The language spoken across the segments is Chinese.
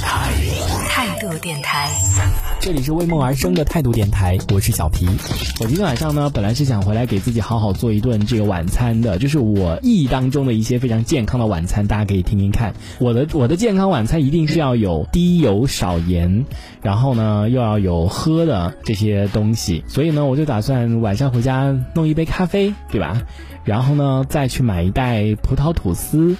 态度电台。这里是为梦而生的态度电台，我是小皮。我今天晚上呢，本来是想回来给自己好好做一顿这个晚餐的，就是我意义当中的一些非常健康的晚餐，大家可以听听看。我的我的健康晚餐一定是要有低油少盐，然后呢又要有喝的这些东西，所以呢我就打算晚上回家弄一杯咖啡，对吧？然后呢再去买一袋葡萄吐司。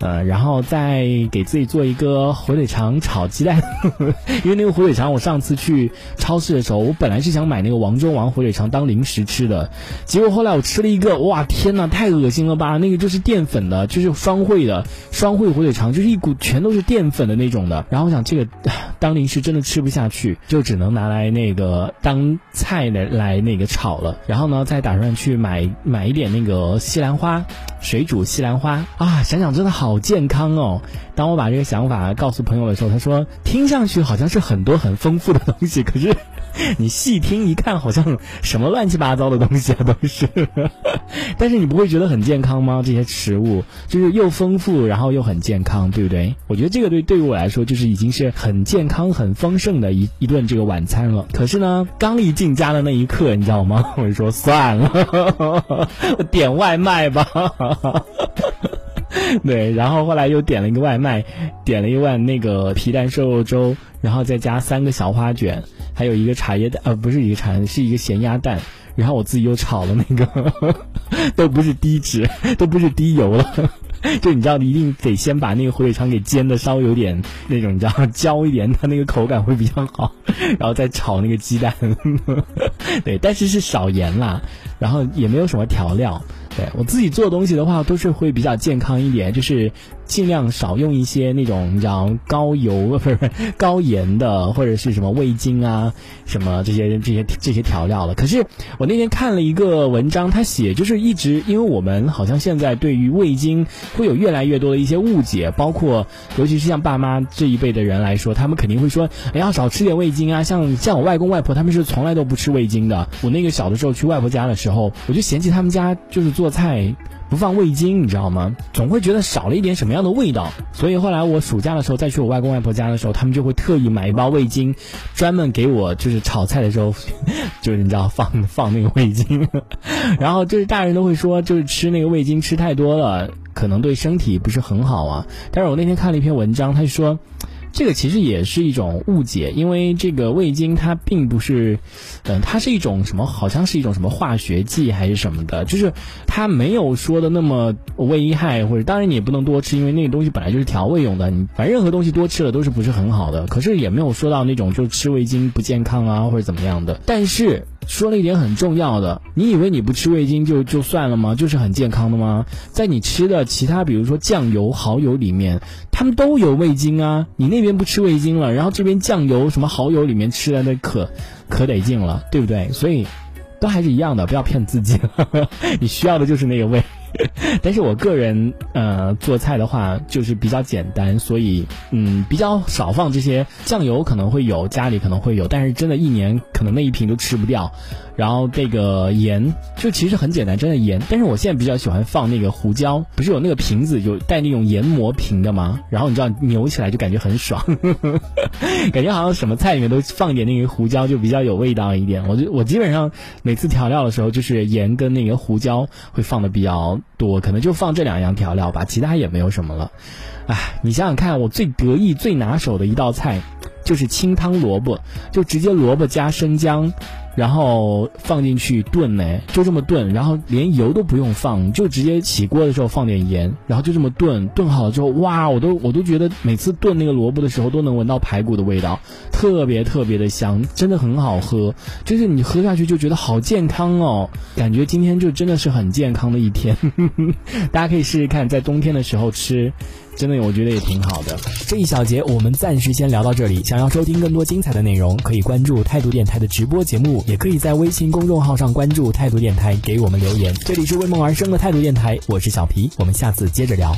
呃，然后再给自己做一个火腿肠炒鸡蛋，因为那个火腿肠我上次去超市的时候，我本来是想买那个王中王火腿肠当零食吃的，结果后来我吃了一个，哇天呐，太恶心了吧！那个就是淀粉的，就是双汇的双汇火腿肠，就是一股全都是淀粉的那种的。然后我想这个 当零食真的吃不下去，就只能拿来那个当菜的来那个炒了。然后呢，再打算去买买一点那个西兰花，水煮西兰花啊，想想真的好。健康哦！当我把这个想法告诉朋友的时候，他说听上去好像是很多很丰富的东西，可是你细听一看，好像什么乱七八糟的东西啊都是。但是你不会觉得很健康吗？这些食物就是又丰富，然后又很健康，对不对？我觉得这个对对于我来说，就是已经是很健康、很丰盛的一一顿这个晚餐了。可是呢，刚一进家的那一刻，你知道吗？我就说算了，我点外卖吧。对，然后后来又点了一个外卖，点了一碗那个皮蛋瘦肉粥，然后再加三个小花卷，还有一个茶叶蛋，呃，不是一个茶，是一个咸鸭蛋，然后我自己又炒了那个，都不是低脂，都不是低油了，就你知道，一定得先把那个火腿肠给煎的稍微有点那种，你知道焦一点，它那个口感会比较好，然后再炒那个鸡蛋，对，但是是少盐啦，然后也没有什么调料。对我自己做东西的话，都是会比较健康一点，就是尽量少用一些那种你知道高油不是高盐的，或者是什么味精啊，什么这些这些这些调料了。可是我那天看了一个文章，他写就是一直，因为我们好像现在对于味精会有越来越多的一些误解，包括尤其是像爸妈这一辈的人来说，他们肯定会说，哎要少吃点味精啊。像像我外公外婆他们是从来都不吃味精的。我那个小的时候去外婆家的时候，我就嫌弃他们家就是做。菜不放味精，你知道吗？总会觉得少了一点什么样的味道。所以后来我暑假的时候再去我外公外婆家的时候，他们就会特意买一包味精，专门给我就是炒菜的时候，就是你知道放 放那个味精。然后就是大人都会说，就是吃那个味精吃太多了，可能对身体不是很好啊。但是我那天看了一篇文章，他说。这个其实也是一种误解，因为这个味精它并不是，嗯，它是一种什么？好像是一种什么化学剂还是什么的？就是它没有说的那么危害，或者当然你也不能多吃，因为那个东西本来就是调味用的。你反正任何东西多吃了都是不是很好的。可是也没有说到那种就吃味精不健康啊或者怎么样的。但是。说了一点很重要的，你以为你不吃味精就就算了吗？就是很健康的吗？在你吃的其他，比如说酱油、蚝油里面，他们都有味精啊。你那边不吃味精了，然后这边酱油、什么蚝油里面吃的那可可得劲了，对不对？所以都还是一样的，不要骗自己。你需要的就是那个味。但是我个人呃做菜的话就是比较简单，所以嗯比较少放这些酱油，可能会有家里可能会有，但是真的一年可能那一瓶都吃不掉。然后这个盐就其实很简单，真的盐。但是我现在比较喜欢放那个胡椒，不是有那个瓶子有带那种研磨瓶的吗？然后你知道扭起来就感觉很爽，感觉好像什么菜里面都放一点那个胡椒就比较有味道一点。我就我基本上每次调料的时候就是盐跟那个胡椒会放的比较多，可能就放这两样调料吧，其他也没有什么了。哎，你想想看，我最得意最拿手的一道菜就是清汤萝卜，就直接萝卜加生姜。然后放进去炖呢，就这么炖，然后连油都不用放，就直接起锅的时候放点盐，然后就这么炖，炖好了之后，哇，我都我都觉得每次炖那个萝卜的时候都能闻到排骨的味道，特别特别的香，真的很好喝，就是你喝下去就觉得好健康哦，感觉今天就真的是很健康的一天，大家可以试试看，在冬天的时候吃。真的，我觉得也挺好的。这一小节我们暂时先聊到这里。想要收听更多精彩的内容，可以关注态度电台的直播节目，也可以在微信公众号上关注态度电台，给我们留言。这里是为梦而生的态度电台，我是小皮，我们下次接着聊。